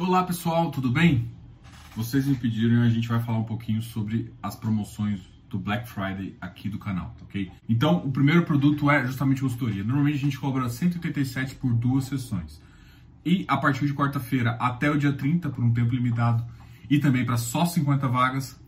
Olá pessoal, tudo bem? Vocês me pediram e a gente vai falar um pouquinho sobre as promoções do Black Friday aqui do canal, tá ok? Então, o primeiro produto é justamente consultoria. Normalmente a gente cobra 187 por duas sessões. E a partir de quarta-feira até o dia 30, por um tempo limitado, e também para só 50 vagas,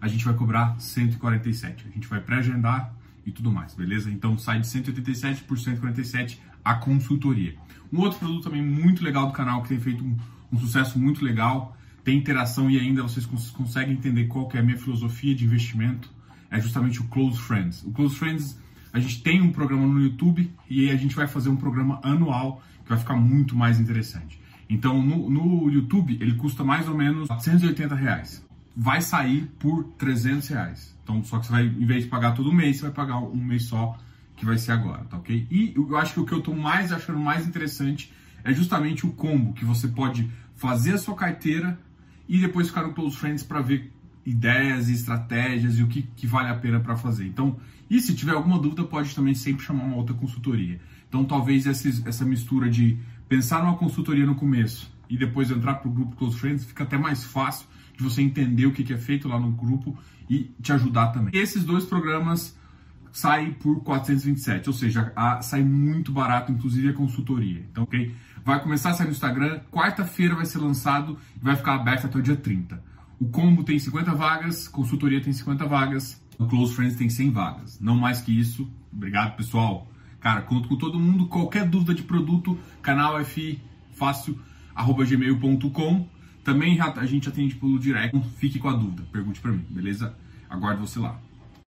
a gente vai cobrar 147. A gente vai pré-agendar e tudo mais, beleza? Então sai de 187 por 147 a consultoria. Um outro produto também muito legal do canal que tem feito um, um sucesso muito legal, tem interação e ainda vocês cons conseguem entender qual é a minha filosofia de investimento, é justamente o Close Friends. O Close Friends, a gente tem um programa no YouTube e a gente vai fazer um programa anual que vai ficar muito mais interessante. Então no, no YouTube ele custa mais ou menos 480 reais. Vai sair por 300 reais. Então só que você vai, em vez de pagar todo mês, você vai pagar um mês só que vai ser agora, tá ok? E eu acho que o que eu estou mais achando mais interessante é justamente o combo, que você pode fazer a sua carteira e depois ficar no Close Friends para ver ideias e estratégias e o que, que vale a pena para fazer. Então, e se tiver alguma dúvida, pode também sempre chamar uma outra consultoria. Então, talvez essa, essa mistura de pensar numa consultoria no começo e depois entrar para o grupo Close Friends fica até mais fácil de você entender o que, que é feito lá no grupo e te ajudar também. Esses dois programas sai por 427, ou seja, a, sai muito barato, inclusive a consultoria. Então, ok? Vai começar a sair no Instagram, quarta-feira vai ser lançado e vai ficar aberto até o dia 30. O combo tem 50 vagas, consultoria tem 50 vagas, o Close Friends tem 100 vagas. Não mais que isso. Obrigado, pessoal. Cara, conto com todo mundo. Qualquer dúvida de produto, canal F fácil, arroba gmail.com. Também a gente atende pelo direct. Fique com a dúvida, pergunte para mim, beleza? Aguardo você lá.